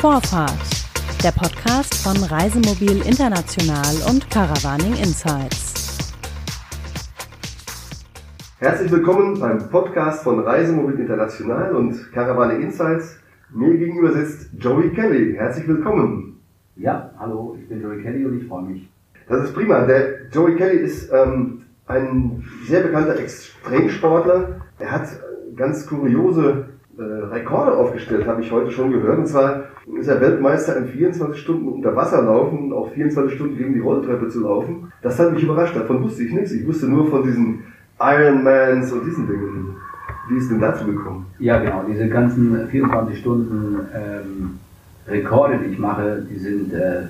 Vorfahrt, der Podcast von Reisemobil International und Caravaning Insights. Herzlich willkommen beim Podcast von Reisemobil International und Caravaning Insights. Mir gegenüber sitzt Joey Kelly. Herzlich willkommen. Ja, hallo, ich bin Joey Kelly und ich freue mich. Das ist prima. Der Joey Kelly ist ähm, ein sehr bekannter Extremsportler. Er hat ganz kuriose äh, Rekorde aufgestellt, habe ich heute schon gehört. Und zwar ist er Weltmeister in 24 Stunden unter Wasser laufen und auch 24 Stunden gegen die Rolltreppe zu laufen. Das hat mich überrascht. Davon wusste ich nichts. Ich wusste nur von diesen Ironmans und diesen Dingen. Wie ist denn dazu gekommen? Ja, genau. Diese ganzen 24 Stunden ähm, Rekorde, die ich mache, die sind äh,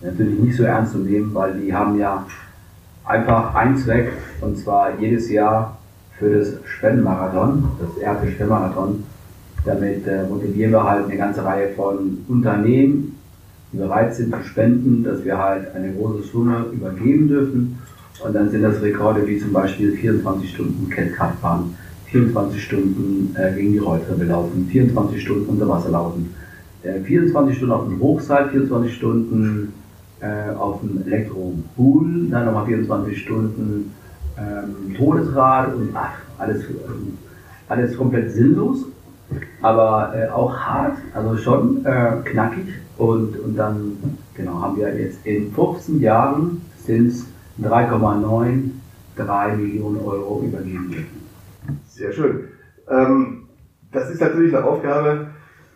natürlich nicht so ernst zu nehmen, weil die haben ja einfach einen Zweck, und zwar jedes Jahr für das Spendenmarathon, das erste Spendenmarathon. Damit äh, motivieren wir halt eine ganze Reihe von Unternehmen, die bereit sind zu spenden, dass wir halt eine große Summe übergeben dürfen. Und dann sind das Rekorde wie zum Beispiel 24 Stunden Catcard fahren, 24 Stunden äh, gegen die Rolltreppe laufen, 24 Stunden unter Wasser laufen, äh, 24 Stunden auf dem Hochseil, 24 Stunden äh, auf dem Elektropool, dann nochmal 24 Stunden ähm, Todesrad und ach, alles, ähm, alles komplett sinnlos, aber äh, auch hart, also schon äh, knackig. Und, und dann genau, haben wir jetzt in 15 Jahren sind es 3,93 Millionen Euro übergeben. Sehr schön. Ähm, das ist natürlich eine Aufgabe,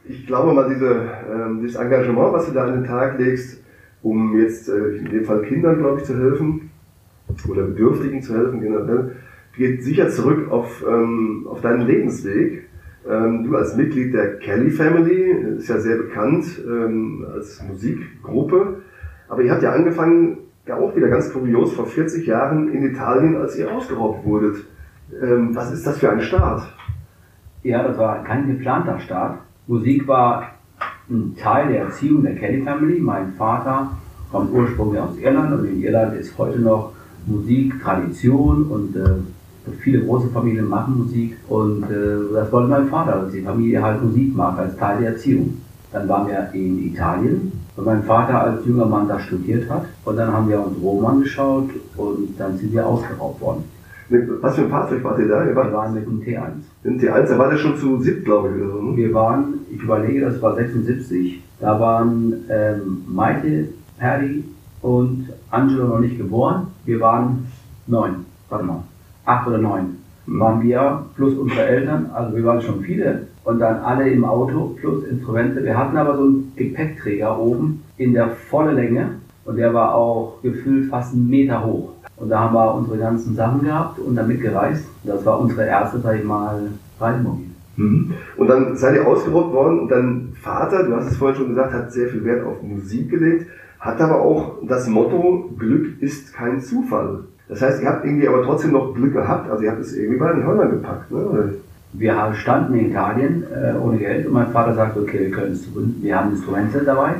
ich glaube mal, diese, ähm, dieses Engagement, was du da an den Tag legst, um jetzt äh, in dem Fall Kindern, glaube ich, zu helfen oder Bedürftigen zu helfen generell, geht sicher zurück auf, ähm, auf deinen Lebensweg. Ähm, du als Mitglied der Kelly Family, ist ja sehr bekannt ähm, als Musikgruppe, aber ihr habt ja angefangen, ja auch wieder ganz kurios, vor 40 Jahren in Italien, als ihr ausgeraubt wurdet. Ähm, was ist das für ein Start? Ja, das war kein geplanter Start. Musik war ein Teil der Erziehung der Kelly Family. Mein Vater kommt ursprünglich aus Irland und in Irland ist heute noch Musik Tradition und äh, viele große Familien machen Musik und äh, das wollte mein Vater, dass die Familie halt Musik macht als Teil der Erziehung. Dann waren wir in Italien, weil mein Vater als junger Mann da studiert hat und dann haben wir uns Rom angeschaut und dann sind wir ausgeraubt worden. Was für ein Fahrzeug wart ihr da? Ihr wir waren mit dem T1. Mit dem T1, da war der schon zu SIP, glaube ich, oder so. Ne? Wir waren, ich überlege, das war 76, da waren ähm, Maite, Perry und Angelo noch nicht geboren. Wir waren neun, warte mal, acht oder neun waren wir, plus unsere Eltern, also wir waren schon viele. Und dann alle im Auto, plus Instrumente. Wir hatten aber so einen Gepäckträger oben in der volle Länge und der war auch gefühlt fast einen Meter hoch. Und da haben wir unsere ganzen Sachen gehabt und damit gereist. Das war unsere erste, sag ich mal, Reisemobil. Mhm. Und dann seid ihr ausgeraubt worden und dein Vater, du hast es vorhin schon gesagt, hat sehr viel Wert auf Musik gelegt, hat aber auch das Motto, Glück ist kein Zufall. Das heißt, ihr habt irgendwie aber trotzdem noch Glück gehabt, also ihr habt es irgendwie bei den Hörnern gepackt, ne? Wir standen in Italien äh, ohne Geld und mein Vater sagte, okay, wir können Instrumente, wir haben Instrumente dabei,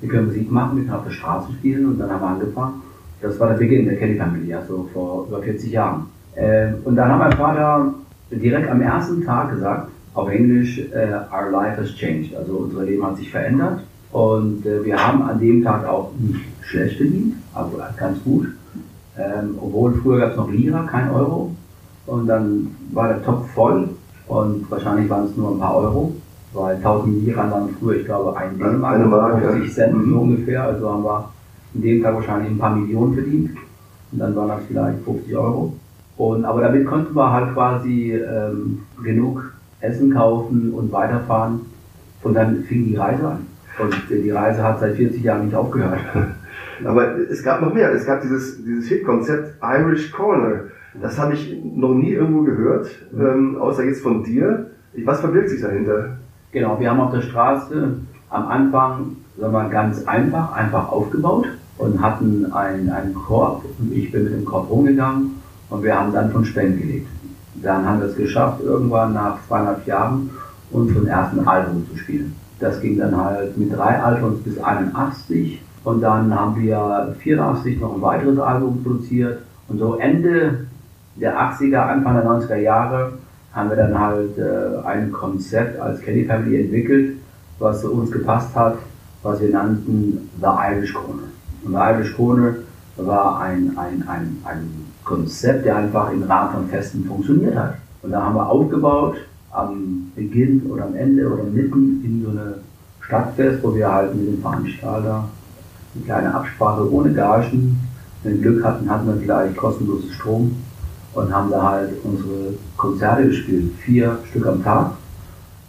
wir können Musik machen, wir können auf der Straße spielen und dann haben wir angefangen das war der Beginn der Kelly Family, also vor über 40 Jahren. Äh, und dann hat mein Vater direkt am ersten Tag gesagt, auf Englisch, äh, our life has changed. Also unser Leben hat sich verändert. Und äh, wir haben an dem Tag auch nicht schlecht verdient, also ganz gut. Ähm, obwohl früher gab es noch Lira, kein Euro. Und dann war der Topf voll und wahrscheinlich waren es nur ein paar Euro, weil 1000 Lira waren früher, ich glaube, ein D-Mark, eine Mark, 50 Cent mhm. ungefähr. Also haben wir in dem Tag wahrscheinlich ein paar Millionen verdient. Und dann waren das vielleicht 50 Euro. Und, aber damit konnten wir halt quasi ähm, genug Essen kaufen und weiterfahren. Und dann fing die Reise an. Und die Reise hat seit 40 Jahren nicht aufgehört. Aber es gab noch mehr. Es gab dieses, dieses Hit-Konzept Irish Corner. Das habe ich noch nie irgendwo gehört, mhm. ähm, außer jetzt von dir. Was verbirgt sich dahinter? Genau, wir haben auf der Straße am Anfang sagen wir, ganz einfach, einfach aufgebaut und hatten einen, einen Korb und ich bin mit dem Korb rumgegangen und wir haben dann von Spenden gelebt. Dann haben wir es geschafft, irgendwann nach zweieinhalb Jahren unseren ersten Album zu spielen. Das ging dann halt mit drei Albums bis 81 und dann haben wir 84 noch ein weiteres Album produziert und so Ende der 80er, Anfang der 90er Jahre haben wir dann halt äh, ein Konzept als Kelly Family entwickelt, was zu uns gepasst hat, was wir nannten The Irish Corner. Und The Irish Corner war ein, ein, ein, ein Konzept, der einfach im Rahmen von Festen funktioniert hat. Und da haben wir aufgebaut, am Beginn oder am Ende oder mitten in so eine Stadtfest, wo wir halt mit dem Veranstalter eine kleine Absprache ohne Gagen, wenn wir Glück hatten, hatten wir gleich kostenlosen Strom und haben da halt unsere Konzerte gespielt. Vier Stück am Tag,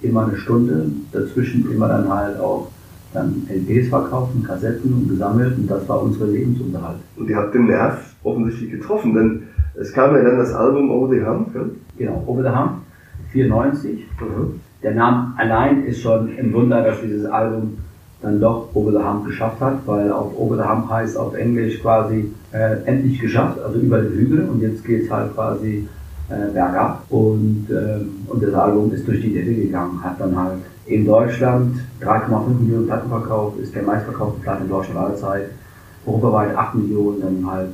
immer eine Stunde, dazwischen immer dann halt auch dann LPs verkaufen, Kassetten und gesammelt und das war unsere Lebensunterhalt. Und ihr habt den Nerv offensichtlich getroffen, denn es kam ja dann das Album Over the Hump. Ja? Genau, Over the Hump, 94. Mhm. Der Name allein ist schon ein Wunder, dass dieses Album dann doch Over the Hump geschafft hat, weil auf Over the Hump heißt auf Englisch quasi äh, endlich geschafft, also über den Hügel. Und jetzt geht es halt quasi äh, bergab. Und, ähm, und das Album ist durch die Decke gegangen, hat dann halt in Deutschland 3,5 Millionen Platten verkauft, ist der meistverkaufte Platte in Deutschland aller Zeit, europaweit 8 Millionen, dann halt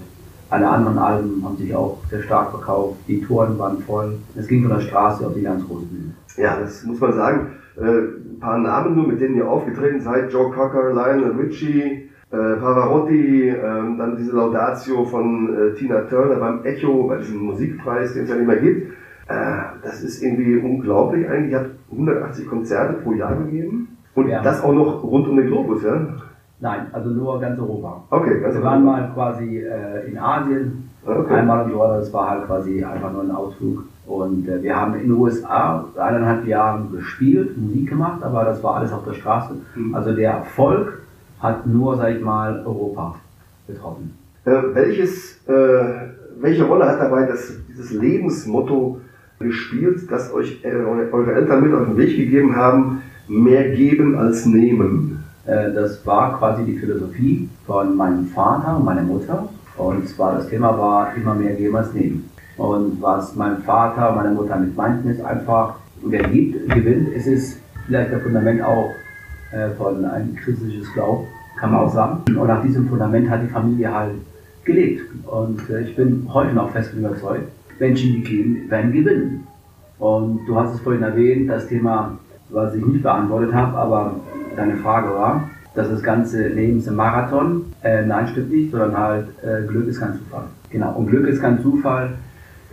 alle anderen Alben haben sich auch sehr stark verkauft, die Touren waren voll, es ging von der Straße auf die ganz große Bühne. Ja, das muss man sagen. Äh, ein paar Namen nur, mit denen ihr aufgetreten seid, Joe Cocker, Lionel Richie, äh, Pavarotti, äh, dann diese Laudatio von äh, Tina Turner beim Echo, bei diesem Musikpreis, den es ja nicht mehr gibt. Äh, das ist irgendwie unglaublich eigentlich. Ihr habt 180 Konzerte pro Jahr gegeben. Und ja. das auch noch rund um den Globus, ja? Nein, also nur ganz Europa. Okay, ganz Wir waren mal quasi äh, in Asien, okay. einmal und so, das war halt quasi einfach nur ein Ausflug. Und äh, wir haben in den USA eineinhalb Jahre gespielt, Musik gemacht, aber das war alles auf der Straße. Mhm. Also der Erfolg hat nur, sag ich mal, Europa betroffen. Äh, welches, äh, welche Rolle hat dabei das, dieses Lebensmotto gespielt, das euch äh, eure Eltern mit auf den Weg gegeben haben, mehr geben als nehmen? Äh, das war quasi die Philosophie von meinem Vater und meiner Mutter. Und zwar das Thema war immer mehr geben als nehmen. Und was mein Vater und meine Mutter mit meinten, ist einfach, wer gibt, gewinnt. Es ist vielleicht das Fundament auch äh, von ein christliches Glauben, kann man auch sagen. Und nach diesem Fundament hat die Familie halt gelebt. Und äh, ich bin heute noch fest überzeugt, Menschen, die gehen, werden gewinnen. Und du hast es vorhin erwähnt, das Thema, was ich nicht beantwortet habe, aber deine Frage war, dass das ganze Leben ist ein Marathon. Äh, nein, stimmt nicht, sondern halt äh, Glück ist kein Zufall. Genau, und Glück ist kein Zufall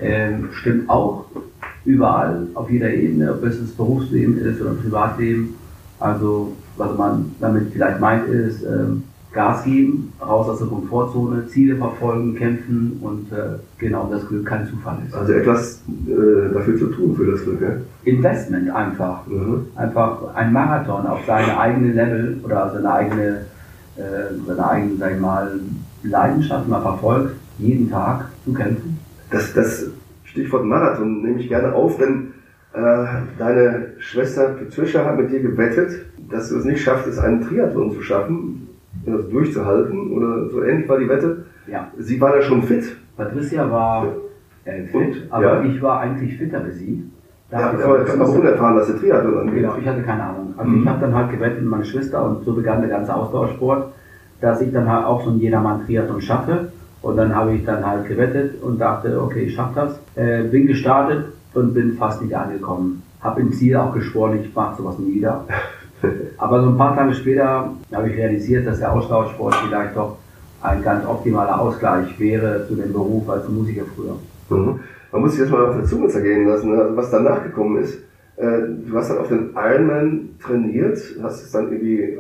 ähm, stimmt auch überall, auf jeder Ebene, ob es das Berufsleben ist oder Privatleben. Also, was man damit vielleicht meint, ist ähm, Gas geben, raus aus der Komfortzone, Ziele verfolgen, kämpfen und äh, genau das Glück kein Zufall ist. Also etwas äh, dafür zu tun für das Glück, ja? Investment einfach. Mhm. Einfach ein Marathon auf seine eigene Level oder seine eigene, äh, seine eigene, sag ich mal, Leidenschaft mal verfolgt, jeden Tag zu kämpfen das, das Stichwort Marathon nehme ich gerne auf, denn äh, deine Schwester Patricia hat mit dir gewettet, dass du es nicht schaffst, es einen Triathlon zu schaffen, das durchzuhalten oder so ähnlich war die Wette. Ja. Sie war da schon fit. Patricia war äh, fit, Und, aber ja. ich war eigentlich fitter wie sie. Da ja, aber ich habe auch unerfahren, was der Triathlon angeht. Genau, ich hatte keine Ahnung. Also mhm. ich habe dann halt gewettet mit meiner Schwester und so begann der ganze Ausdauersport, dass ich dann halt auch so ein jedermann Triathlon schaffe. Und dann habe ich dann halt gewettet und dachte, okay, ich schaffe das. Äh, bin gestartet und bin fast nicht angekommen. Habe im Ziel auch geschworen, ich mache sowas nie wieder. Aber so ein paar Tage später habe ich realisiert, dass der Austauschsport vielleicht doch ein ganz optimaler Ausgleich wäre zu dem Beruf als Musiker früher. Mhm. Man muss sich das mal auf der Zunge zergehen lassen, also was danach gekommen ist. Äh, du hast dann auf den Ironman trainiert, hast es dann irgendwie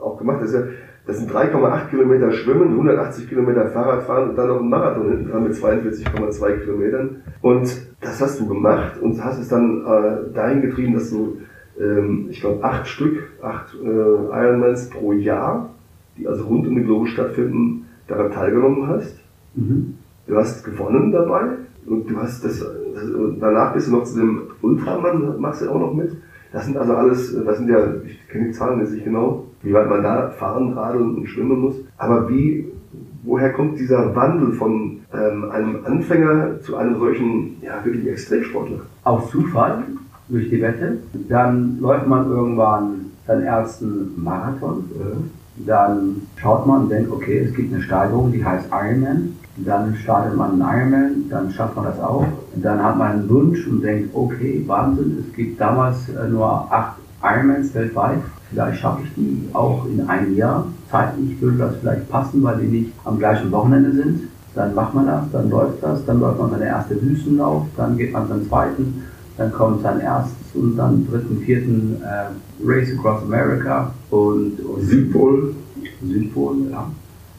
auch gemacht. Das ja das sind 3,8 Kilometer Schwimmen, 180 Kilometer Fahrradfahren und dann noch ein Marathon hinten dran mit 42,2 Kilometern. Und das hast du gemacht und hast es dann äh, dahin getrieben, dass du, ähm, ich glaube, acht Stück, acht äh, Ironmans pro Jahr, die also rund um den Globus stattfinden, daran teilgenommen hast. Mhm. Du hast gewonnen dabei und du hast das, das danach bist du noch zu dem Ultramann, machst du auch noch mit. Das sind also alles, das sind ja, ich kenne die Zahlen jetzt nicht genau, wie weit man da fahren, radeln und schwimmen muss. Aber wie, woher kommt dieser Wandel von ähm, einem Anfänger zu einem solchen, ja, wirklich Extremsportler? Aus Zufall, durch die Wette. Dann läuft man irgendwann seinen ersten Marathon. Ja. Dann schaut man und denkt, okay, es gibt eine Steigerung, die heißt Ironman. Dann startet man einen Ironman, dann schafft man das auch. Dann hat man einen Wunsch und denkt, okay, Wahnsinn, es gibt damals äh, nur acht Ironmans weltweit. Vielleicht schaffe ich die auch in einem Jahr. Zeitlich würde das vielleicht passen, weil die nicht am gleichen Wochenende sind. Dann macht man das, dann läuft das, dann läuft man seine erste Wüstenlauf, dann geht man seinen zweiten, dann kommt sein erstes und dann dritten, vierten äh, Race Across America und, und Südpol. Südpol, ja.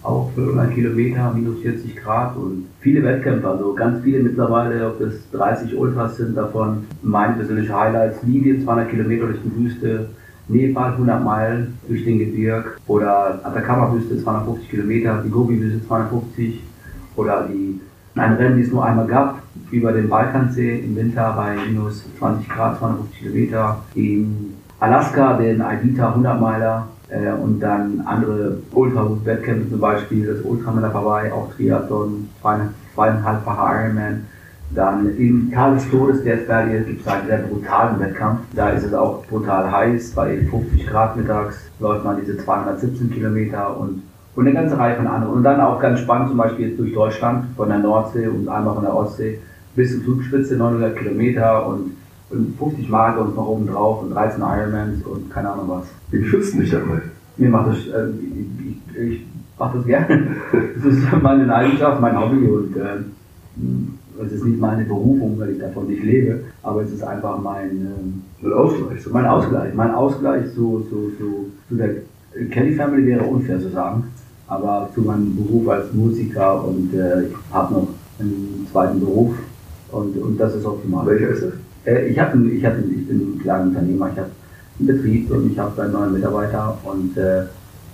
Auch 500 Kilometer, minus 40 Grad und viele Wettkämpfe, also ganz viele mittlerweile, ob es 30 Ultras sind davon. Meine persönliche Highlights, Libyen 200 Kilometer durch die Wüste, Nepal 100 Meilen durch den Gebirg oder Atacama-Wüste 250 Kilometer, die Gobi-Wüste 250 oder die, ein Rennen, die es nur einmal gab, über den Balkansee im Winter bei minus 20 Grad, 250 Kilometer, in Alaska den Aidita 100 Meiler äh, und dann andere Ultra-Wettkämpfe zum Beispiel, das Ultramarathon Hawaii, auch Triathlon, zweieinhalbfacher Ironman dann im Tal des Todes der Berge gibt es einen sehr brutalen Wettkampf. Da ist es auch brutal heiß. Bei 50 Grad mittags läuft man diese 217 Kilometer und, und eine ganze Reihe von anderen. Und dann auch ganz spannend, zum Beispiel jetzt durch Deutschland, von der Nordsee und einmal von der Ostsee bis zur Zugspitze, 900 Kilometer und, und 50 und noch oben drauf und 13 Ironmans und keine Ahnung was. Wie schützt mich dabei? Mir macht das, äh, ich, ich, ich mache das gerne. Das ist meine Leidenschaft, mein Hobby und äh, es ist nicht meine Berufung, weil ich davon nicht lebe, aber es ist einfach mein, ähm, mein Ausgleich. Mein Ausgleich. Mein Ausgleich zu, zu, zu, zu der Kelly Family wäre unfair zu sagen, aber zu meinem Beruf als Musiker und äh, ich habe noch einen zweiten Beruf und, und das ist optimal. Welcher ist das? Äh, ich, hab, ich, hab, ich bin ein kleiner Unternehmer, ich habe einen Betrieb und ich habe einen neuen Mitarbeiter und, äh,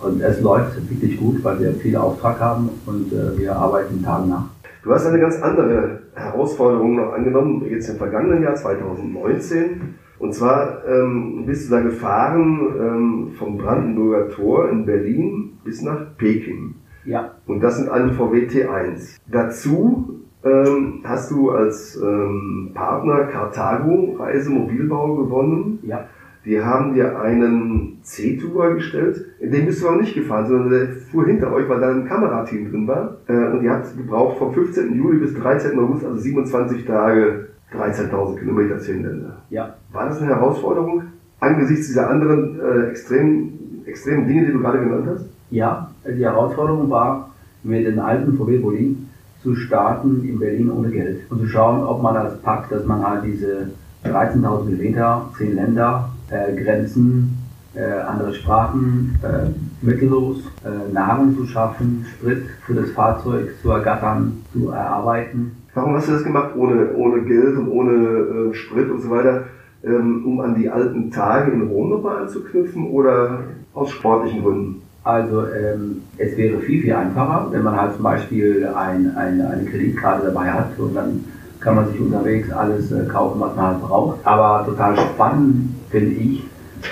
und es läuft wirklich gut, weil wir viel Auftrag haben und äh, wir arbeiten Tag nach. Du hast eine ganz andere Herausforderung noch angenommen, jetzt im vergangenen Jahr 2019. Und zwar ähm, bist du da gefahren ähm, vom Brandenburger Tor in Berlin bis nach Peking. Ja. Und das sind alle VW T1. Dazu ähm, hast du als ähm, Partner Carthago Reisemobilbau gewonnen. Ja. Die haben dir einen C-Tour gestellt, in dem bist du aber nicht gefahren, sondern der fuhr hinter euch, weil da ein Kamerateam drin war. Äh, und ihr habt gebraucht vom 15. Juli bis 13. August, also 27 Tage, 13.000 Kilometer, 10 Länder. Ja. War das eine Herausforderung angesichts dieser anderen äh, extremen, extremen Dinge, die du gerade genannt hast? Ja, die Herausforderung war, mit den alten VW Bolin zu starten in Berlin ohne Geld und zu schauen, ob man das packt, dass man halt diese 13.000 Kilometer, 10 Länder, äh, Grenzen, äh, andere Sprachen, äh, mittellos, äh, Nahrung zu schaffen, Sprit für das Fahrzeug zu ergattern, zu erarbeiten. Warum hast du das gemacht ohne, ohne Geld und ohne äh, Sprit und so weiter? Ähm, um an die alten Tage in Rom nochmal anzuknüpfen oder aus sportlichen Gründen? Also ähm, es wäre viel, viel einfacher, wenn man halt zum Beispiel ein, ein, eine Kreditkarte dabei hat und dann kann man sich unterwegs alles äh, kaufen, was man halt braucht. Aber total spannend finde ich,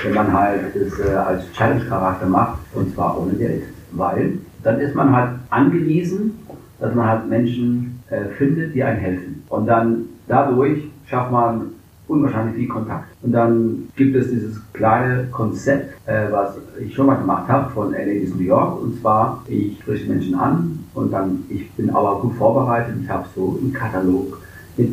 wenn man halt es äh, als Challenge-Charakter macht und zwar ohne Geld. Weil dann ist man halt angewiesen, dass man halt Menschen äh, findet, die einem helfen. Und dann dadurch schafft man unwahrscheinlich viel Kontakt. Und dann gibt es dieses kleine Konzept, äh, was ich schon mal gemacht habe von LA New York. Und zwar, ich spreche Menschen an und dann, ich bin aber gut vorbereitet. Ich habe so einen Katalog mit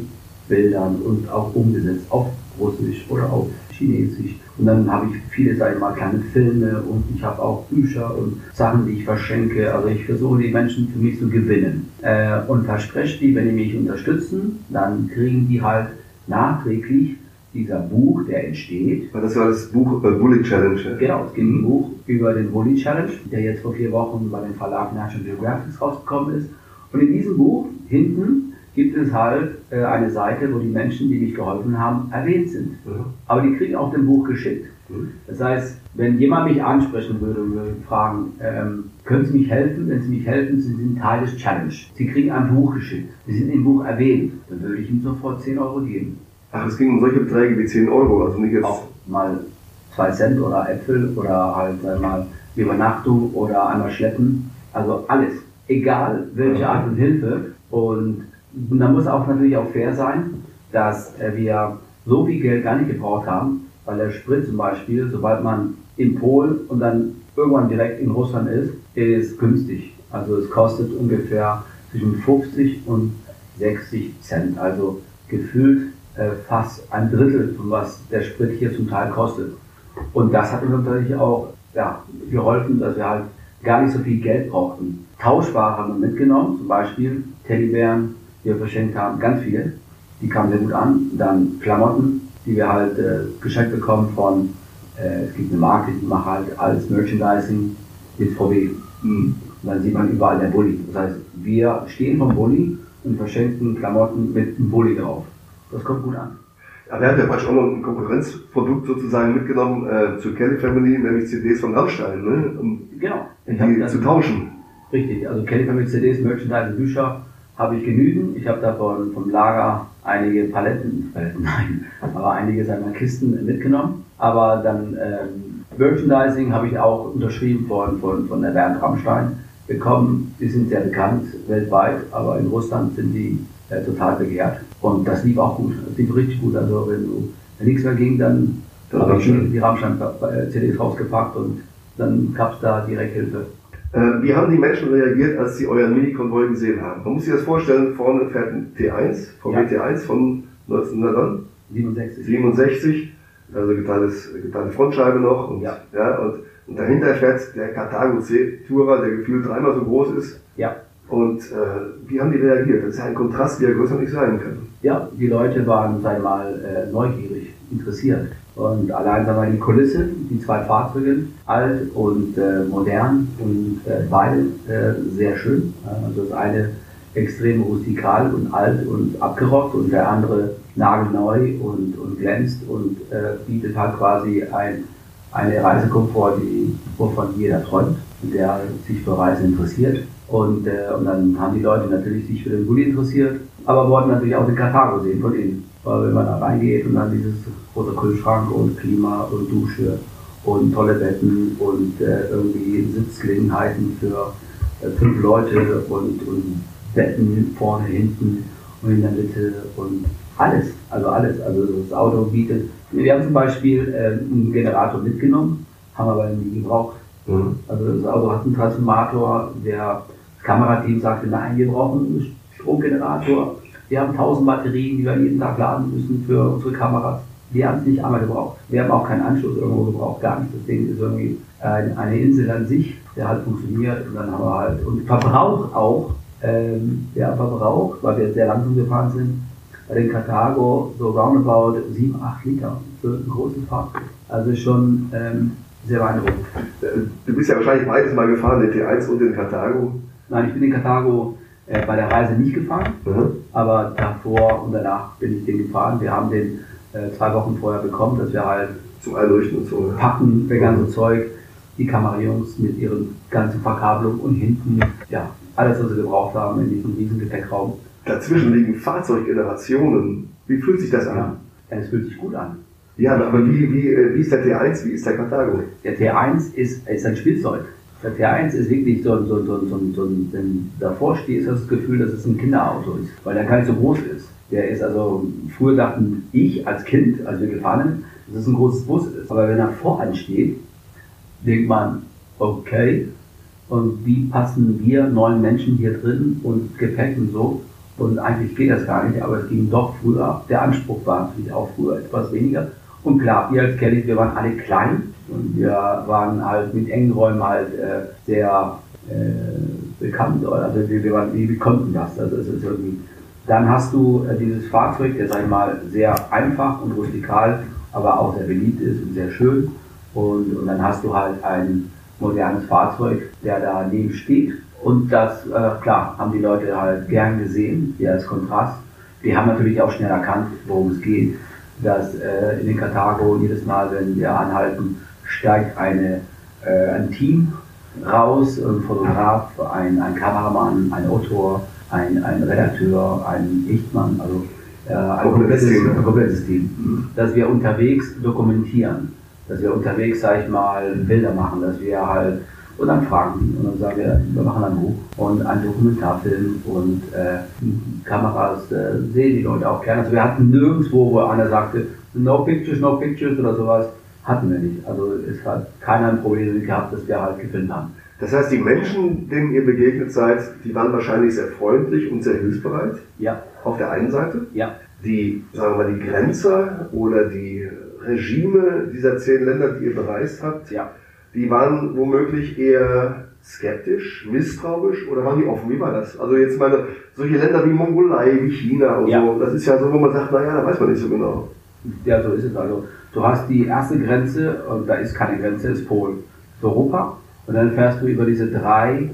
Bildern und auch umgesetzt auf Russisch oder auf Chinesisch. Und dann habe ich viele, sage ich mal, kleine Filme und ich habe auch Bücher und Sachen, die ich verschenke. Also ich versuche die Menschen für mich zu gewinnen. Äh, und verspreche die, wenn die mich unterstützen, dann kriegen die halt nachträglich dieser Buch, der entsteht. Das war das Buch äh, Bully Challenge. Genau, es gibt ein Buch über den Bully Challenge, der jetzt vor vier Wochen bei dem Verlag National Geographic rausgekommen ist. Und in diesem Buch hinten gibt es halt äh, eine Seite, wo die Menschen, die mich geholfen haben, erwähnt sind. Mhm. Aber die kriegen auch dem Buch geschickt. Mhm. Das heißt, wenn jemand mich ansprechen würde und würde fragen, ähm, können Sie mich helfen? Wenn Sie mich helfen, Sie sind Teil des Challenge. Sie kriegen ein Buch geschickt. Sie sind im Buch erwähnt. Dann würde ich ihm sofort 10 Euro geben. Ach, es ging um solche Beträge wie 10 Euro, also nicht jetzt. Auch mal 2 Cent oder Äpfel oder halt einmal Übernachtung oder einmal Schleppen. Also alles. Egal welche Art von Hilfe. Und und da muss auch natürlich auch fair sein, dass äh, wir so viel Geld gar nicht gebraucht haben, weil der Sprit zum Beispiel, sobald man in Polen und dann irgendwann direkt in Russland ist, ist günstig. Also es kostet ungefähr zwischen 50 und 60 Cent. Also gefühlt äh, fast ein Drittel von was der Sprit hier zum Teil kostet. Und das hat uns natürlich auch ja, geholfen, dass wir halt gar nicht so viel Geld brauchten. Tauschware haben wir mitgenommen, zum Beispiel Teddybären, die wir verschenkt haben, ganz viele. Die kamen sehr gut an. Dann Klamotten, die wir halt äh, geschenkt bekommen von, äh, es gibt eine Marke, die macht halt alles Merchandising mit VW. Mhm. Und dann sieht man überall der Bulli. Das heißt, wir stehen vom Bulli und verschenken Klamotten mit einem Bulli drauf. Das kommt gut an. Aber er hat ja praktisch auch noch ein Konkurrenzprodukt sozusagen mitgenommen äh, zur Kelly Family, nämlich CDs von Rammstein, ne? um genau. die zu tauschen. Richtig, also Kelly Family CDs, Merchandise, Bücher habe ich genügend. Ich habe davon vom Lager einige Paletten, Paletten nein, aber einige seiner Kisten mitgenommen. Aber dann ähm, Merchandising habe ich auch unterschrieben von, von, von der Bernd Rammstein bekommen. Die sind sehr bekannt weltweit, aber in Russland sind die äh, total begehrt. Und das lief auch gut. Das lief richtig gut. Also wenn, du, wenn nichts mehr ging, dann habe ich die Rammstein-CDs rausgepackt und dann gab es da direkt Hilfe. Äh, wie haben die Menschen reagiert, als sie euren Mini-Konvoi gesehen haben? Man muss sich das vorstellen, vorne fährt ein T1, VW ja. T1 von 1967. 67, also geteilte, geteilte Frontscheibe noch. Und, ja. Ja, und, und dahinter fährt der Cartago C-Tourer, der gefühlt dreimal so groß ist. Ja. Und äh, wie haben die reagiert? Das ist ja ein Kontrast, wie er größer nicht sein kann. Ja, die Leute waren, sei mal, äh, neugierig, interessiert. Und allein sagen wir, die Kulisse, die zwei Fahrzeuge, alt und äh, modern und äh, beide äh, sehr schön. Also das eine extrem rustikal und alt und abgerockt und der andere nagelneu und, und glänzt und äh, bietet halt quasi ein, eine Reisekomfort, die, wovon jeder träumt der sich für Reisen interessiert. Und, äh, und dann haben die Leute natürlich sich für den Bulli interessiert, aber wollten natürlich auch den Karthago sehen von innen. Weil wenn man da reingeht und dann dieses große Kühlschrank und Klima und Dusche und tolle Betten und äh, irgendwie Sitzgelegenheiten für äh, fünf Leute und, und Betten vorne, hinten und in der Mitte und alles, also alles. Also das Auto bietet. Wir haben zum Beispiel äh, einen Generator mitgenommen, haben aber nie gebraucht. Mhm. Also das Auto hat einen Transformator, der das Kamerateam sagte, nein, wir brauchen einen Stromgenerator. Wir haben 1000 Batterien, die wir jeden Tag laden müssen für unsere Kameras. Wir haben es nicht einmal gebraucht. Wir haben auch keinen Anschluss irgendwo gebraucht, gar nicht. Das Ding ist irgendwie eine Insel an sich, der halt funktioniert. Und dann haben wir halt, und Verbrauch auch, ähm, der Verbrauch, weil wir sehr langsam gefahren sind, bei den Carthago so roundabout 7, 8 Liter für ein großes Fahrzeug. Also schon ähm, sehr beeindruckend. Du bist ja wahrscheinlich beides mal gefahren, den T1 und den Carthago. Nein, ich bin den Carthago äh, bei der Reise nicht gefahren, mhm. aber davor und danach bin ich den gefahren. Wir haben den äh, zwei Wochen vorher bekommen, dass wir halt zum Einleuchten und so packen, der ganze mhm. Zeug, die Kamerajungs mit ihren ganzen Verkabelungen und hinten, ja, alles, was sie gebraucht haben in diesem riesen Gepäckraum. Dazwischen liegen Fahrzeuggenerationen. Wie fühlt sich das an? Ja, es fühlt sich gut an. Ja, aber wie, wie, äh, wie ist der T1, wie ist der Carthago? Der T1 ist, ist ein Spielzeug. Der T1 ist wirklich so, so, so, so, so, wenn davor stehst, hast das Gefühl, dass es ein Kinderauto ist, weil der gar nicht so groß ist. Der ist also, früher dachten ich als Kind, als wir gefahren sind, dass es ein großes Bus ist. Aber wenn er voran steht, denkt man, okay, und wie passen wir neun Menschen hier drin und Gepäck und so? Und eigentlich geht das gar nicht, aber es ging doch früher. Der Anspruch war natürlich auch früher etwas weniger. Und klar, wir als Kellys, wir waren alle klein und wir waren halt mit engen Räumen halt äh, sehr äh, bekannt. Also wir, wir, waren, wir konnten das. Also es ist irgendwie. Dann hast du äh, dieses Fahrzeug, der sag ich mal sehr einfach und rustikal, aber auch sehr beliebt ist und sehr schön. Und, und dann hast du halt ein modernes Fahrzeug, der daneben steht. Und das, äh, klar, haben die Leute halt gern gesehen, hier als Kontrast. Die haben natürlich auch schnell erkannt, worum es geht dass äh, in den Karthago jedes Mal, wenn wir anhalten, steigt eine, äh, ein Team raus, ein Fotograf, ein, ein Kameramann, ein Autor, ein, ein Redakteur, ein Lichtmann, also äh, ein, komplettes, ein komplettes Team, dass wir unterwegs dokumentieren, dass wir unterwegs, sag ich mal, Bilder machen, dass wir halt und dann fragen die und dann sagen wir, wir machen ein Buch und einen Dokumentarfilm und äh, Kameras äh, sehen die Leute auch gerne. Also wir hatten nirgendwo, wo einer sagte, no pictures, no pictures oder sowas, hatten wir nicht. Also es hat keiner ein Problem gehabt, dass wir halt gefilmt haben. Das heißt, die Menschen, denen ihr begegnet seid, die waren wahrscheinlich sehr freundlich und sehr hilfsbereit. Ja. Auf der einen Seite. Ja. Die, sagen wir mal, die Grenzer oder die Regime dieser zehn Länder, die ihr bereist habt, Ja. die waren womöglich eher skeptisch, misstrauisch oder waren die offen? Wie war das? Also jetzt meine, solche Länder wie Mongolei, wie China und Ja. so, das ist ja so, wo man sagt, naja, da weiß man nicht so genau. Ja, so ist es also. Du hast die erste Grenze, und da ist keine Grenze, ist Polen. Ist Europa. Und dann fährst du über diese drei,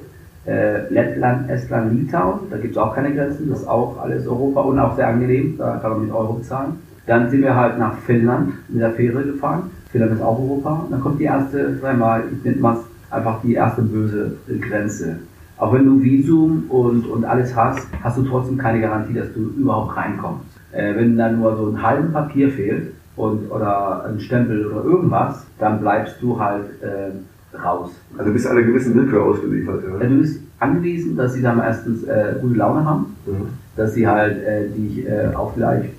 äh, Lettland, Estland, Litauen. Da gibt es auch keine Grenzen. Das ist auch alles Europa und auch sehr angenehm. Da kann man mit Euro bezahlen. Dann sind wir halt nach Finnland mit der Fähre gefahren. Finnland ist auch Europa. Und dann kommt die erste, sag mal, ich nenne mal einfach die erste böse Grenze. Auch wenn du Visum und, und alles hast, hast du trotzdem keine Garantie, dass du überhaupt reinkommst. Äh, wenn dann nur so ein halben Papier fehlt und, oder ein Stempel oder irgendwas, dann bleibst du halt äh, raus. Also du bist einer gewissen Willkür ausgeliefert. Ja. Äh, du bist angewiesen, dass sie dann erstens äh, gute Laune haben, Mhm. dass sie halt äh, dich äh, auch vielleicht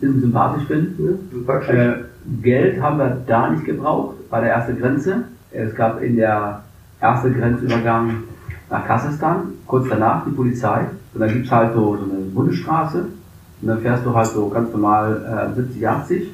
sympathisch finden. Ja. Äh, Geld haben wir da nicht gebraucht bei der ersten Grenze. Es gab in der ersten Grenzübergang nach Kasachstan, kurz danach die Polizei. Und dann gibt es halt so, so eine Bundesstraße. Und dann fährst du halt so ganz normal äh, 70, 80.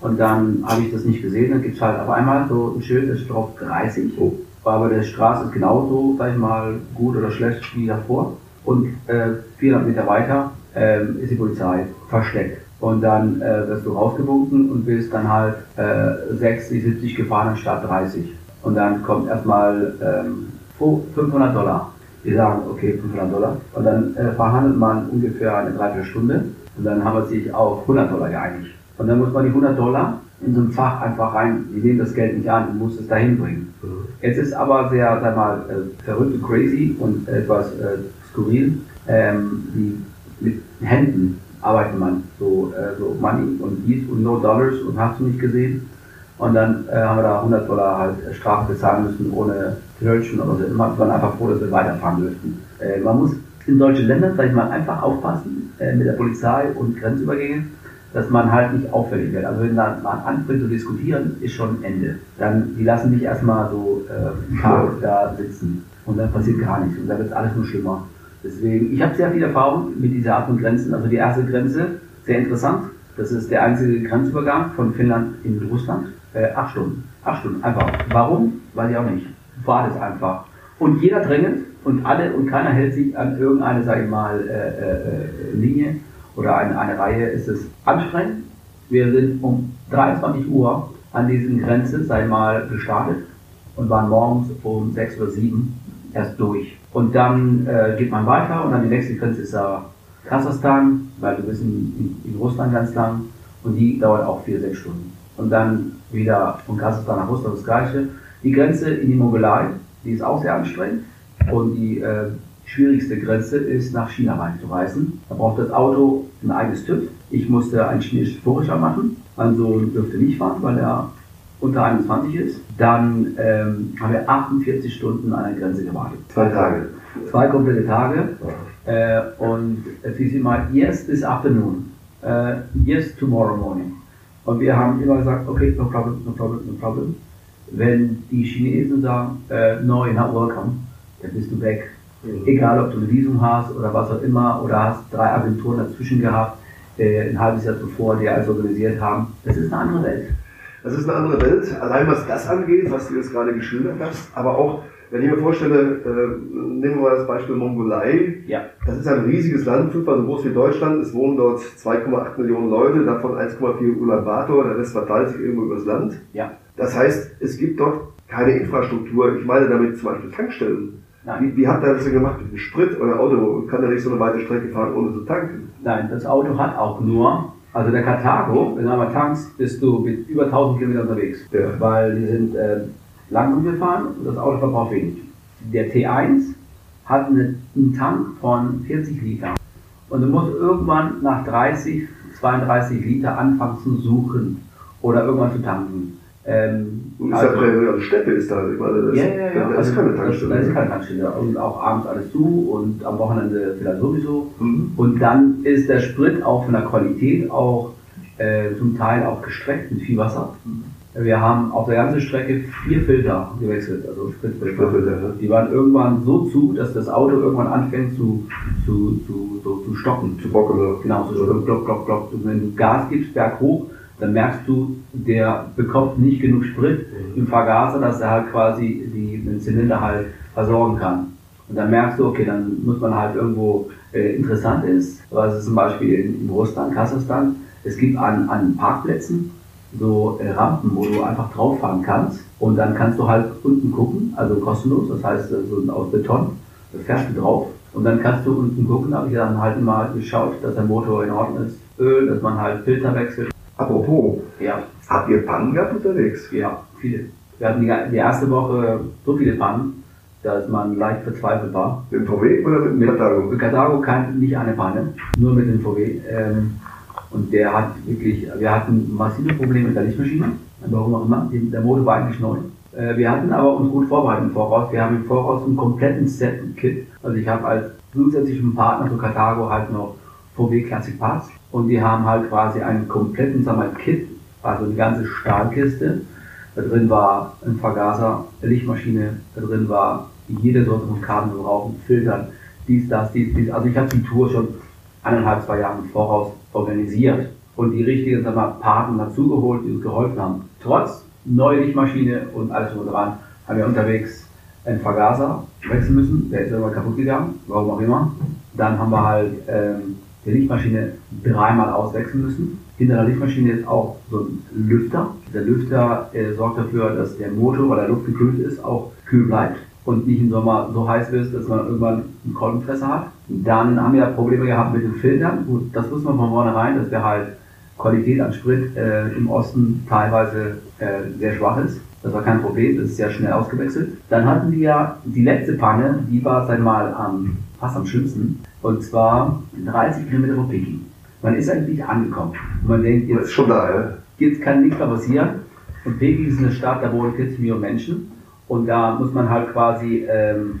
Und dann habe ich das nicht gesehen. Dann gibt es halt auf einmal so ein Schild, das steht drauf 30. Oh. Aber der Straße ist genauso, sag ich mal, gut oder schlecht wie davor. Und äh, 400 Meter weiter ähm, ist die Polizei versteckt. Und dann äh, wirst du rausgewunken und bist dann halt äh, 60, 70 gefahren anstatt 30. Und dann kommt erstmal ähm, 500 Dollar. Die sagen, okay, 500 Dollar. Und dann äh, verhandelt man ungefähr eine Dreiviertelstunde. Und dann haben wir sich auf 100 Dollar geeinigt. Und dann muss man die 100 Dollar in so ein Fach einfach rein. Die nehmen das Geld nicht an, du musst es dahin bringen. Jetzt ist aber sehr, sag mal, äh, verrückt und crazy und etwas äh, skurril. Ähm, die, mit Händen arbeitet man so, äh, so Money und dies und no Dollars und hast du nicht gesehen. Und dann äh, haben wir da 100 Dollar halt Strafe bezahlen müssen ohne Knöllchen oder so. Immer waren einfach froh, dass wir weiterfahren dürften. Äh, man muss in solchen Ländern, sag ich mal, einfach aufpassen äh, mit der Polizei und Grenzübergängen, dass man halt nicht auffällig wird. Also wenn da man anfängt zu diskutieren, ist schon Ende. Dann, die lassen dich erstmal so äh, Tag da sitzen und dann passiert gar nichts und dann wird alles nur schlimmer. Deswegen, ich habe sehr viel Erfahrung mit dieser Art von Grenzen. Also die erste Grenze, sehr interessant. Das ist der einzige Grenzübergang von Finnland in Russland. Äh, acht Stunden. Acht Stunden, einfach. Warum? Weiß ich auch nicht. War das einfach. Und jeder drängelt und alle und keiner hält sich an irgendeine, sage ich mal, äh, äh, Linie oder eine, eine Reihe. Es ist anstrengend. Wir sind um 23 Uhr an diesen Grenze, sag ich mal, gestartet und waren morgens um 6 oder 7 erst durch. Und dann äh, geht man weiter und dann die nächste Grenze ist ja Kasachstan, weil du bist in, in, in Russland ganz lang und die dauert auch 4, 6 Stunden. Und dann wieder von Kasachstan nach Russland das gleiche. Die Grenze in die Mongolei, die ist auch sehr anstrengend. Und die äh, schwierigste Grenze ist nach China reinzureisen. Da braucht das Auto ein eigenes TÜV. Ich musste ein chinesisches Führerschein machen. Mein Sohn dürfte nicht fahren, weil er unter 21 ist. Dann ähm, haben wir 48 Stunden an der Grenze gewartet. Zwei Tage. Zwei komplette Tage. Äh, und es hieß immer, yes this afternoon. Äh, yes tomorrow morning. Und wir haben immer gesagt, okay, no problem, no problem, no problem. Wenn die Chinesen sagen, äh, no, you're not welcome, dann bist du weg. Egal, ob du ein Visum hast oder was auch immer, oder hast drei Agenturen dazwischen gehabt, äh, ein halbes Jahr zuvor, die alles organisiert haben. Das ist eine andere Welt. Das ist eine andere Welt, allein was das angeht, was du jetzt gerade geschildert hast, aber auch, wenn ich mir vorstelle, äh, nehmen wir mal das Beispiel Mongolei, Ja. das ist ein riesiges Land, fünfmal so groß wie Deutschland, es wohnen dort 2,8 Millionen Leute, davon 1,4 Ulaanbaatar, der Rest verteilt sich irgendwo übers Land. Ja. Das heißt, es gibt dort keine Infrastruktur, ich meine damit zum Beispiel Tankstellen. Nein. Wie, wie habt ihr das denn gemacht mit dem Sprit? Euer Auto kann ja nicht so eine weite Strecke fahren, ohne zu tanken. Nein, das Auto hat auch nur, also der Karthago, wenn du einmal tankst, bist du mit über 1000 Kilometern unterwegs. Ja. Weil die sind äh, lang gefahren und das Auto verbraucht wenig. Der T1 hat eine, einen Tank von 40 Liter. Und du musst irgendwann nach 30, 32 Liter anfangen zu suchen oder irgendwann zu tanken. Ähm, Und ist ja Prärie, also Städte ist da, ich meine, das, ja, ja, ja. da ist keine Tankstelle. Da ist keine Tankstelle. Und auch abends alles zu und am Wochenende vielleicht sowieso. Mhm. Und dann ist der Sprit auch von der Qualität auch äh, zum Teil auch gestreckt mit viel Wasser. Wir haben auf der ganzen Strecke vier Filter gewechselt, also Spritfilter. Spritfilter, ja. Die waren irgendwann so zu, dass das Auto irgendwann anfängt zu, zu, zu, so, zu stocken. Zu Bock oder? Genau, so stocken, klopp, klopp, klopp. Und wenn du Gas gibst, berghoch, dann merkst du, der bekommt nicht genug Sprit im Vergaser, dass er halt quasi die, den Zylinder halt versorgen kann. Und dann merkst du, okay, dann muss man halt irgendwo äh, interessant ist, was es zum Beispiel in, in Russland, Kasachstan, es gibt an, an Parkplätzen so äh, Rampen, wo du einfach drauf fahren kannst und dann kannst du halt unten gucken, also kostenlos, das heißt äh, so aus Beton, da fährst du drauf und dann kannst du unten gucken, habe ich dann halt mal geschaut, dass der Motor in Ordnung ist, Öl, dass man halt Filter wechselt. Apropos, Ja, habt ihr Pannen gehabt unterwegs? ja, viele. Wir hatten die, die erste Woche so viele Pannen, dass man leicht verzweifelt war. Mit dem VW oder mit dem Mit Karthago? Mit Carthago kann nicht eine Panne, nur mit dem VW. Ähm, und der hat wirklich, wir hatten massive Probleme mit der Lichtmaschine, warum auch immer. Der Motor war eigentlich neu. Äh, wir hatten aber uns gut vorbereitet im Voraus. Wir haben im Voraus einen kompletten Set-Kit. Also ich habe als zusätzlichen Partner zu Carthago halt noch VW Classic Parts. Und die haben halt quasi einen kompletten, sagen wir mal, Kit, also eine ganze Stahlkiste. Da drin war ein Vergaser, eine Lichtmaschine, da drin war jede Sorte von Kabel, wir brauchen, Filtern, dies, das, dies, dies. Also ich habe die Tour schon eineinhalb, zwei Jahre im Voraus organisiert und die richtigen wir, mal, Paten dazugeholt, die uns geholfen haben. Trotz neue Lichtmaschine und alles drum dran haben wir unterwegs einen Vergaser wechseln müssen, der ist irgendwann kaputt gegangen, warum auch immer. Dann haben wir halt ähm, die Lichtmaschine dreimal auswechseln müssen. Hinter der Lichtmaschine ist auch so ein Lüfter. Der Lüfter äh, sorgt dafür, dass der Motor, weil der Luft gekühlt ist, auch kühl bleibt und nicht im Sommer so heiß wird, dass man irgendwann einen Kolbenfresser hat. Dann haben wir Probleme gehabt mit den Filtern. Gut, das wussten wir von vornherein, dass wir halt Qualität an Sprit äh, im Osten teilweise äh, sehr schwach ist. Das war kein Problem, das ist sehr schnell ausgewechselt. Dann hatten wir die letzte Panne, die war sag mal am, fast am schlimmsten. Und zwar 30 Kilometer von Peking. Man ist eigentlich angekommen. Und man denkt, jetzt schon da, ja? jetzt kann nichts mehr passieren. Und Peking ist eine Stadt, da wohnen 40 Millionen Menschen. Und da muss man halt quasi ähm,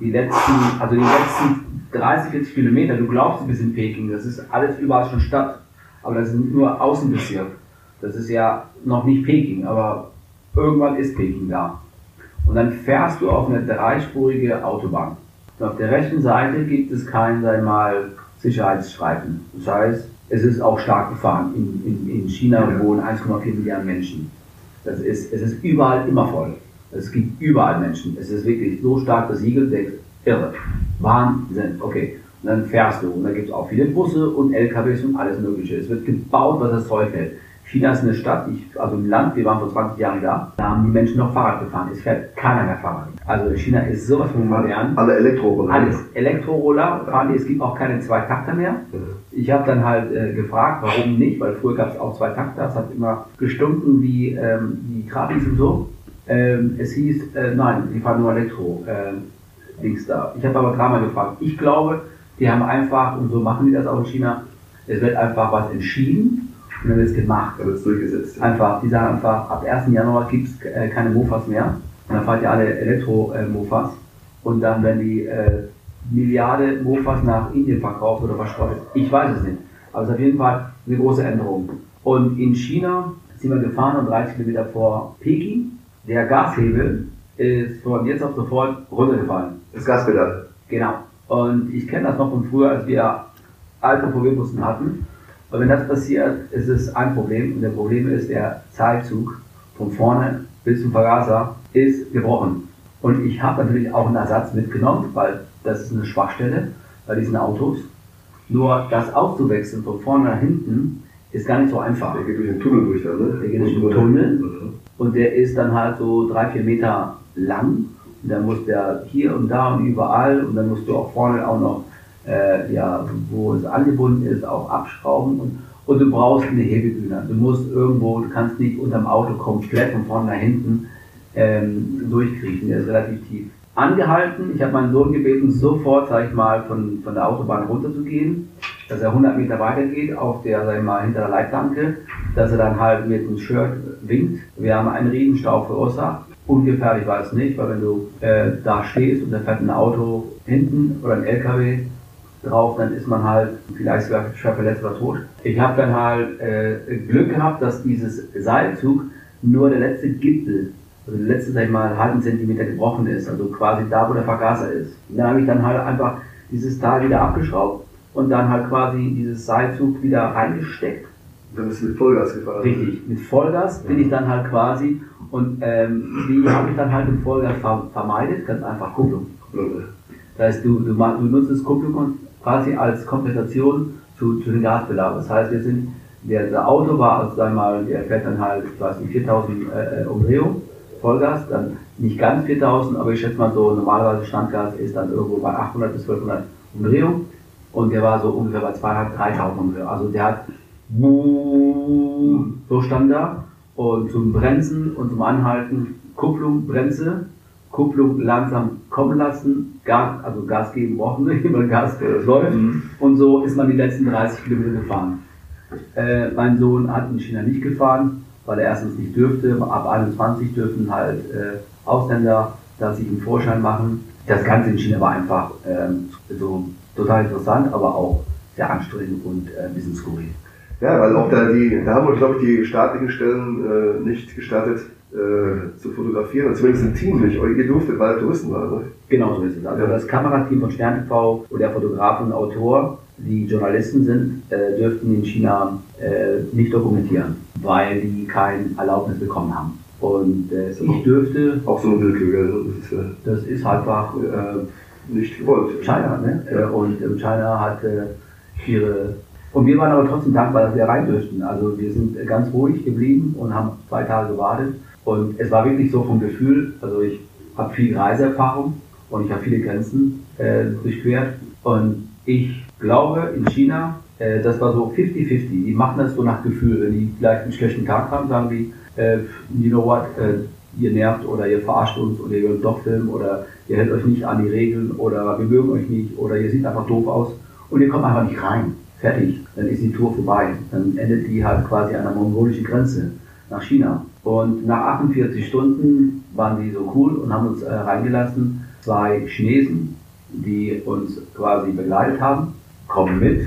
die letzten, also die letzten 30, 40 Kilometer, du glaubst, du bist in Peking, das ist alles überall schon Stadt. Aber das sind nur Außenbezirk. Das ist ja noch nicht Peking, aber irgendwann ist Peking da. Und dann fährst du auf eine dreispurige Autobahn. Und auf der rechten Seite gibt es keinen, ich mal, Sicherheitsstreifen. Das heißt, es ist auch stark gefahren. In, in, in China Ja. wohnen 1,4 Milliarden Menschen. Das ist, es ist überall immer voll. Es gibt überall Menschen. Es ist wirklich so stark besiegelt, denkst, irre. Wahnsinn. Okay. Und dann fährst du. Und da gibt es auch viele Busse und LKWs und alles Mögliche. Es wird gebaut, was das Zeug hält. China ist eine Stadt, ich, also ein Land, wir waren vor 20 Jahren da, da haben die Menschen noch Fahrrad gefahren. Es fährt keiner mehr Fahrrad. Also China ist sowas von modern. Alle Elektroroller. Alles. Elektroroller fahren die, es gibt auch keine Zweitakter mehr. Ich habe dann halt äh, gefragt, warum nicht, weil früher gab es auch zwei Takter, es hat immer gestunken wie ähm, die Kratis und so. Ähm, es hieß, äh, nein, die fahren nur Elektro, äh, Dings da. Ich habe aber dreimal gefragt. Ich glaube, die haben einfach, und so machen die das auch in China, es wird einfach was entschieden und dann wird es gemacht. Da wird es durchgesetzt. Einfach, die sagen einfach, ab 1. Januar gibt es äh, keine Mofas mehr. Und dann fahrt ihr alle Elektro-Mofas. Und dann werden die äh, Milliarde Mofas nach Indien verkauft oder verschrottet. Ich weiß es nicht. Aber es ist auf jeden Fall eine große Änderung. Und in China sind wir gefahren und 30 Kilometer vor Peking. Der Gashebel ist von jetzt auf sofort runtergefallen. Das Gaspedal. Genau. Und ich kenne das noch von früher, als wir alte VW-Bussen hatten. Und wenn das passiert, ist es ein Problem. Und der Problem ist, der Seilzug von vorne bis zum Vergaser ist gebrochen. Und ich habe natürlich auch einen Ersatz mitgenommen, weil das ist eine Schwachstelle bei diesen Autos. Nur das auszuwechseln von vorne nach hinten ist gar nicht so einfach. Der geht durch den Tunnel durch ne? Der geht durch den Tunnel. Mhm. Und der ist dann halt so drei, vier Meter lang. Und dann muss der hier und da und überall und dann musst du auch vorne auch noch, äh, ja, wo es angebunden ist, auch abschrauben. Und, und du brauchst eine Hebebühne. Du musst irgendwo, du kannst nicht unterm Auto komplett von vorne nach hinten ähm, durchkriechen. Der ist relativ tief. Angehalten, ich habe meinen Sohn gebeten, sofort, sag ich mal, von, von der Autobahn runterzugehen, dass er 100 Meter weitergeht, auf der, sag ich mal, hinter der Leitplanke, dass er dann halt mit dem Shirt winkt. Wir haben einen Riesenstau verursacht. Ungefährlich war es nicht, weil wenn du äh, da stehst und da fährt ein Auto hinten oder ein LKW drauf, dann ist man halt vielleicht sogar schwer verletzt oder tot. Ich habe dann halt äh, Glück gehabt, dass dieses Seilzug nur der letzte Gipfel, also der letzte, sag ich mal, halben Zentimeter gebrochen ist, also quasi da, wo der Vergaser ist. Und dann habe ich dann halt einfach dieses Teil wieder abgeschraubt und dann halt quasi dieses Seilzug wieder reingesteckt Dann bist du mit Vollgas gefahren. Richtig, mit Vollgas bin ich dann halt quasi und ähm, wie habe ich dann halt mit Vollgas vermeidet? Ganz einfach Kupplung. Das heißt, du, du, du nutzt das Kupplung quasi als Kompensation zu, zu den Gasbelag. Das heißt, wir sind, der, der Auto war, also einmal, der fährt dann halt, ich weiß nicht, 4000 äh, Umdrehungen, Vollgas, dann nicht ganz 4000, aber ich schätze mal so, normalerweise Standgas ist dann irgendwo bei 800 bis 1200 Umdrehungen und der war so ungefähr bei 2.500, 3.000 Umdrehungen. Also der hat so stand da und zum Bremsen und zum Anhalten Kupplung, Bremse, Kupplung langsam kommen lassen, Gas, also Gas geben brauchen nicht, weil Gas läuft. Mhm. Und so ist man die letzten 30 Kilometer gefahren. Äh, mein Sohn hat in China nicht gefahren, weil er erstens nicht dürfte. Ab 21 dürfen halt äh, Ausländer da sich einen Vorschein machen. Das Ganze in China war einfach äh, so total interessant, aber auch sehr anstrengend und äh, ein bisschen skurril. Ja, weil auch da die, da haben wir, glaube ich, die staatlichen Stellen äh, nicht gestattet äh, zu fotografieren, und zumindest ein Team nicht. Ihr durftet, weil Touristen waren, ne? Genau so ist es. Also ja. das Kamerateam von Stern TV und der Fotograf und Autor, die Journalisten sind, äh, dürften in China äh, nicht dokumentieren, weil die kein Erlaubnis bekommen haben. Und äh, ich dürfte. Auch so eine Willkür, das ist, äh, das ist einfach äh, nicht gewollt. China, ne? Ja. Und China hat ihre und wir waren aber trotzdem dankbar, dass wir rein durften. Also wir sind ganz ruhig geblieben und haben zwei Tage gewartet. Und es war wirklich so vom Gefühl, also ich habe viel Reiseerfahrung und ich habe viele Grenzen äh, durchquert. Und ich glaube, in China, äh, das war so 50-50. Die machen das so nach Gefühl. Wenn die vielleicht einen schlechten Tag haben, sagen die, äh, you know what, äh, ihr nervt oder ihr verarscht uns oder ihr wollt doch filmen oder ihr hält euch nicht an die Regeln oder wir mögen euch nicht oder ihr seht einfach doof aus und ihr kommt einfach nicht rein fertig, dann ist die Tour vorbei. Dann endet die halt quasi an der mongolischen Grenze nach China. Und nach 48 Stunden waren die so cool und haben uns äh, reingelassen. Zwei Chinesen, die uns quasi begleitet haben, kommen mit.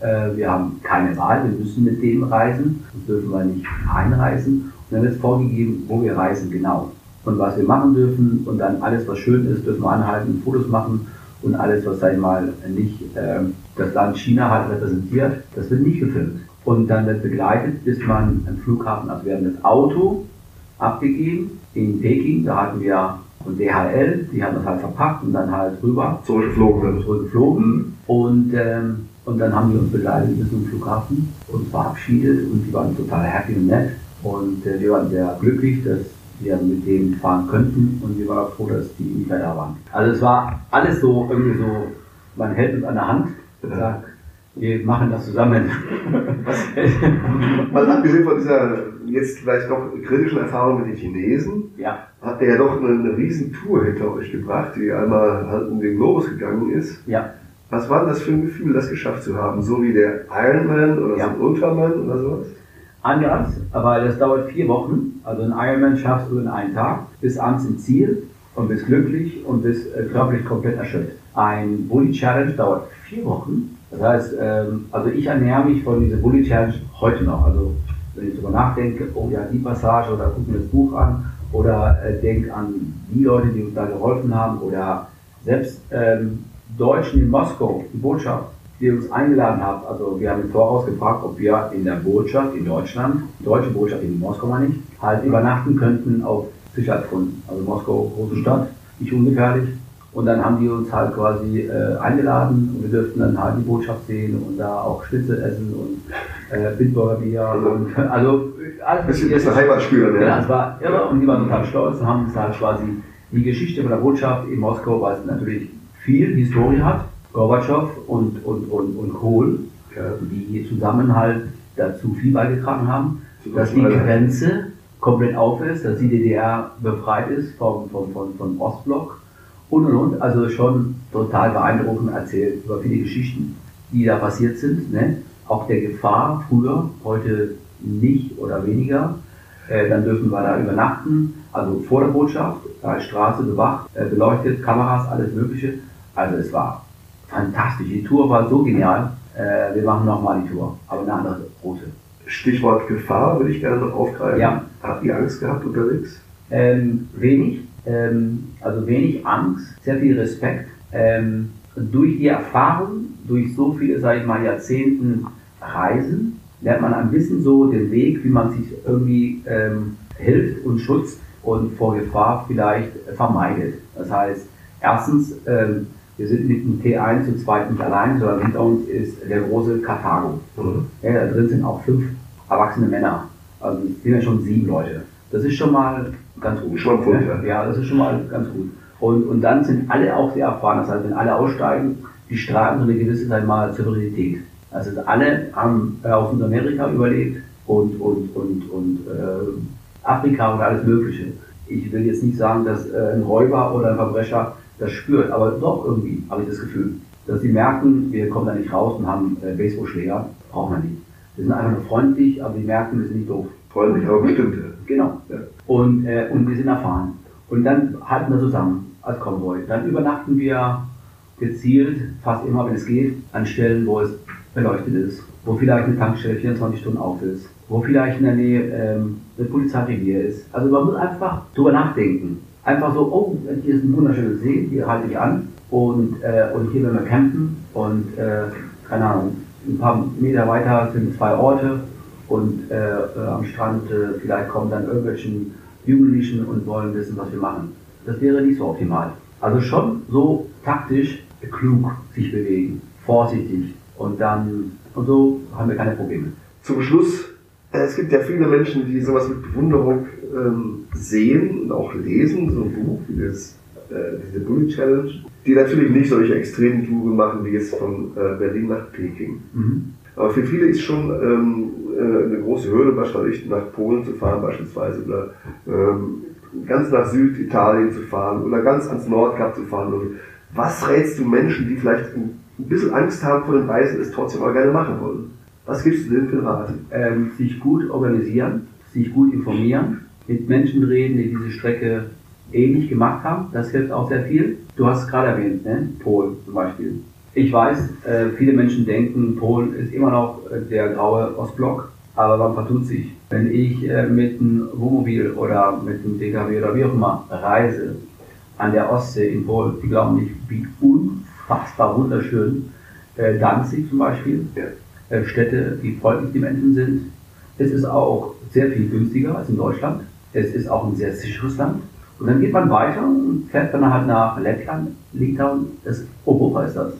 Äh, wir haben keine Wahl, wir müssen mit denen reisen, sonst dürfen wir nicht einreisen. Und dann ist vorgegeben, wo wir reisen genau und was wir machen dürfen. Und dann alles, was schön ist, dürfen wir anhalten, Fotos machen und alles, was, sag ich mal, nicht äh, das Land China halt repräsentiert, das wird nicht gefilmt. Und dann wird begleitet, bis man am Flughafen, also wir haben das Auto abgegeben in Peking, da hatten wir von DHL, die haben das halt verpackt und dann halt rüber. Zurückgeflogen. Zurückgeflogen. Mhm. Und, ähm, und dann haben die uns begleitet bis zum Flughafen und verabschiedet und die waren total happy und nett. Und äh, wir waren sehr glücklich, dass wir mit denen fahren könnten und wir waren froh, dass die nicht mehr da waren. Also es war alles so irgendwie so, man hält uns an der Hand und sagt, wir machen das zusammen. Mal abgesehen von dieser jetzt vielleicht doch kritischen Erfahrung mit den Chinesen, ja. hat der ja doch eine, eine riesen Tour hinter euch gebracht, die einmal halt um den Globus gegangen ist. Ja. Was war denn das für ein Gefühl, das geschafft zu haben? So wie der Ironman oder ja. so ein Ultraman oder sowas? Anders, aber das dauert vier Wochen. Also ein Ironman schaffst du in einem Tag, bis abends im Ziel und bist glücklich und bist äh, körperlich komplett erschöpft. Ein Bully Challenge dauert vier Wochen. Das heißt, ähm, also ich ernähre mich von dieser Bully Challenge heute noch. Also wenn ich darüber nachdenke, oh ja, die Passage oder guck mir das Buch an oder äh, denk an die Leute, die uns da geholfen haben oder selbst ähm, Deutschen in Moskau, die Botschaft, die uns eingeladen habt, also wir haben im Voraus gefragt, ob wir in der Botschaft in Deutschland, deutsche Botschaft in Moskau meine ich, halt übernachten könnten auf Sicherheitsgründen. Also Moskau, große Stadt, nicht ungefährlich. Und dann haben die uns halt quasi äh, eingeladen und wir dürften dann halt die Botschaft sehen und da auch Schnitzel essen und äh, Bitburger Bier und also alles. Bisschen, bisschen Heimat spüren, ja. Ja, es war irre und die waren total stolz und haben uns halt quasi die Geschichte von der Botschaft in Moskau, weil es natürlich viel Historie hat, Gorbatschow und, und, und, und Kohl, die zusammen halt dazu viel beigetragen haben, dass die Grenze komplett auf ist, dass die DDR befreit ist vom, vom, vom, vom Ostblock und und und. Also schon total beeindruckend erzählt über viele Geschichten, die da passiert sind. Ne? Auch der Gefahr früher, heute nicht oder weniger. Äh, dann dürfen wir da übernachten, also vor der Botschaft, da ist Straße bewacht, äh, beleuchtet, Kameras, alles Mögliche. Also es war fantastisch. Die Tour war so genial. Äh, wir machen nochmal die Tour, aber eine andere Route. Stichwort Gefahr würde ich gerne noch aufgreifen. Ja. Habt ihr Angst gehabt unterwegs? Ähm, wenig. Ähm, also wenig Angst, sehr viel Respekt. Ähm, durch die Erfahrung, durch so viele, sage ich mal, Jahrzehnten Reisen, lernt man ein bisschen so den Weg, wie man sich irgendwie ähm, hilft und schützt und vor Gefahr vielleicht vermeidet. Das heißt, erstens, ähm, wir sind mit dem T1 zu zweit nicht allein, sondern hinter uns ist der große Karthago. Mhm. Ja, da drin sind auch fünf erwachsene Männer. Also es sind ja schon sieben Leute. Das ist schon mal ganz gut. Schon gut, ja. ja, das ist schon mal ganz gut. Und, und dann sind alle auch sehr erfahren. Das heißt, wenn alle aussteigen, die strahlen so eine gewisse sag mal, Souveränität. Also alle haben äh, aus Amerika überlebt und, und, und, und äh, Afrika und alles Mögliche. Ich will jetzt nicht sagen, dass äh, ein Räuber oder ein Verbrecher das spürt, aber doch irgendwie habe ich das Gefühl, dass sie merken, wir kommen da nicht raus und haben äh, Baseballschläger, brauchen wir nicht. Wir sind einfach nur freundlich, aber die merken, wir sind nicht doof. Freundlich, aber bestimmt. Genau. Ja. Und, äh, und wir sind erfahren. Und dann halten wir zusammen als Konvoi. Dann übernachten wir gezielt, fast immer, wenn es geht, an Stellen, wo es beleuchtet ist, wo vielleicht eine Tankstelle 24 Stunden auf ist, wo vielleicht in der Nähe ähm, eine Polizeirevier ist. Also man muss einfach drüber nachdenken. Einfach so, oh, hier ist ein wunderschönes See, hier halte ich an und, äh, und hier werden wir campen und äh, keine Ahnung, ein paar Meter weiter sind zwei Orte und äh, äh am Strand äh, vielleicht kommen dann irgendwelchen Jugendlichen und wollen wissen, was wir machen. Das wäre nicht so optimal. Also schon so taktisch klug sich bewegen, vorsichtig und dann, und so haben wir keine Probleme. Zum Schluss, es gibt ja viele Menschen, die sowas mit Bewunderung ähm, sehen und auch lesen, so ein Buch wie das, äh, diese Bullet Challenge, die natürlich nicht solche extremen Touren machen wie jetzt von äh, Berlin nach Peking. Mhm. Aber für viele ist schon ähm, äh, eine große Hürde, beispielsweise nach Polen zu fahren beispielsweise oder ähm, ganz nach Süditalien zu fahren oder ganz ans Nordkap zu fahren. Was rätst du Menschen, die vielleicht ein bisschen Angst haben vor den Reisen, es trotzdem aber gerne machen wollen? Was gibst du denen für Rat? Ähm, sich gut organisieren, sich gut informieren, mit Menschen reden, die diese Strecke ähnlich gemacht haben. Das hilft auch sehr viel. Du hast es gerade erwähnt, ne? Polen zum Beispiel. Ich weiß, äh, viele Menschen denken, Polen ist immer noch äh, der graue Ostblock, aber man vertut sich. Wenn ich äh, mit einem Wohnmobil oder mit einem DKW oder wie auch immer reise an der Ostsee in Polen, die glauben nicht, wie unfassbar wunderschön Danzig zum Beispiel, Städte, wie freundlich die Menschen sind. Es ist auch sehr viel günstiger als in Deutschland. Es ist auch ein sehr sicheres Land. Und dann geht man weiter und fährt dann halt nach Lettland, Litauen. Das Europa ist das.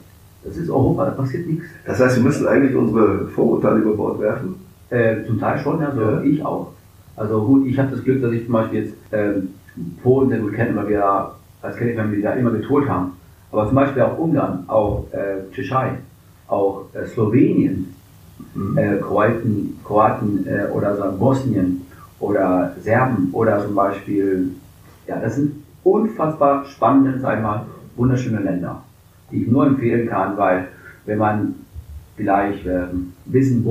Das ist Europa, da passiert nichts. Das heißt, wir müssen eigentlich unsere Vorurteile über Bord werfen? Äh, zum Teil schon, ja, so ja. ich auch. Also gut, ich habe das Glück, dass ich zum Beispiel jetzt ähm, Polen sehr gut kenne, weil wir als kenne wenn wir da immer getourt haben. Aber zum Beispiel auch Ungarn, auch äh, Tschechei, auch äh, Slowenien. Äh, Kroaten, Kroaten äh, oder so Bosnien oder Serben oder zum Beispiel, ja, das sind unfassbar spannende, sag ich mal, wunderschöne Länder die ich nur empfehlen kann, weil wenn man vielleicht äh, ein bisschen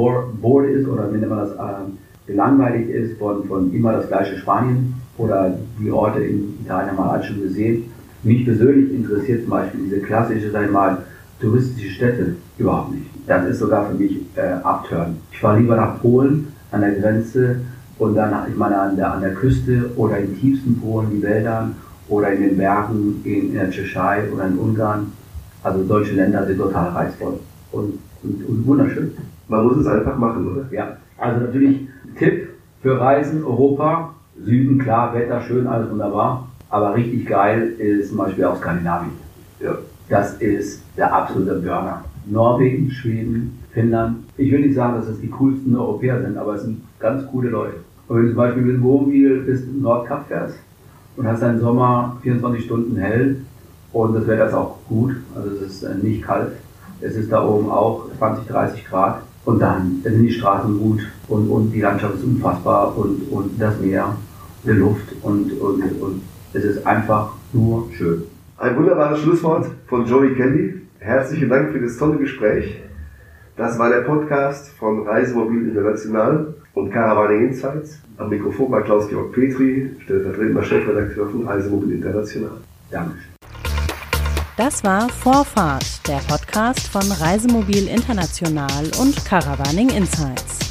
ist oder wenn man das äh, langweilig ist von, von immer das gleiche Spanien oder die Orte in Italien wir alle schon gesehen. Mich persönlich interessiert zum Beispiel diese klassische, sag ich mal, touristische Städte überhaupt nicht. Das ist sogar für mich äh, Abturn. Ich fahre lieber nach Polen an der Grenze und dann, ich meine, an der, an der Küste oder in tiefsten Polen, die Wäldern oder in den Bergen in, in der Tschechei oder in Ungarn also solche Länder sind total reizvoll und, und, und wunderschön. Man muss es einfach machen, oder? Ja, also natürlich Tipp für Reisen Europa, Süden, klar, Wetter schön, alles wunderbar. Aber richtig geil ist zum Beispiel auch Skandinavien. Ja. Das ist der absolute Burner. Norwegen, Schweden, Finnland. Ich will nicht sagen, dass es die coolsten Europäer sind, aber es sind ganz coole Leute. Und wenn du zum Beispiel mit dem Wohnmobil bis Nordkap fährst und hast deinen Sommer 24 Stunden hell, und das Wetter ist auch gut, also es ist äh, nicht kalt. Es ist da oben auch 20, 30 Grad. Und dann sind die Straßen gut und, und die Landschaft ist unfassbar und, und das Meer, die Luft und, und, und es ist einfach nur schön. Ein wunderbares Schlusswort von Joey Kelly. Herzlichen Dank für das tolle Gespräch. Das war der Podcast von Reisemobil International und Caravaning Insights. Am Mikrofon bei Klaus-Georg Petri, stellvertretender Chefredakteur von Reisemobil International. Dankeschön. Das war Vorfahrt, der Podcast von Reisemobil International und Caravaning Insights.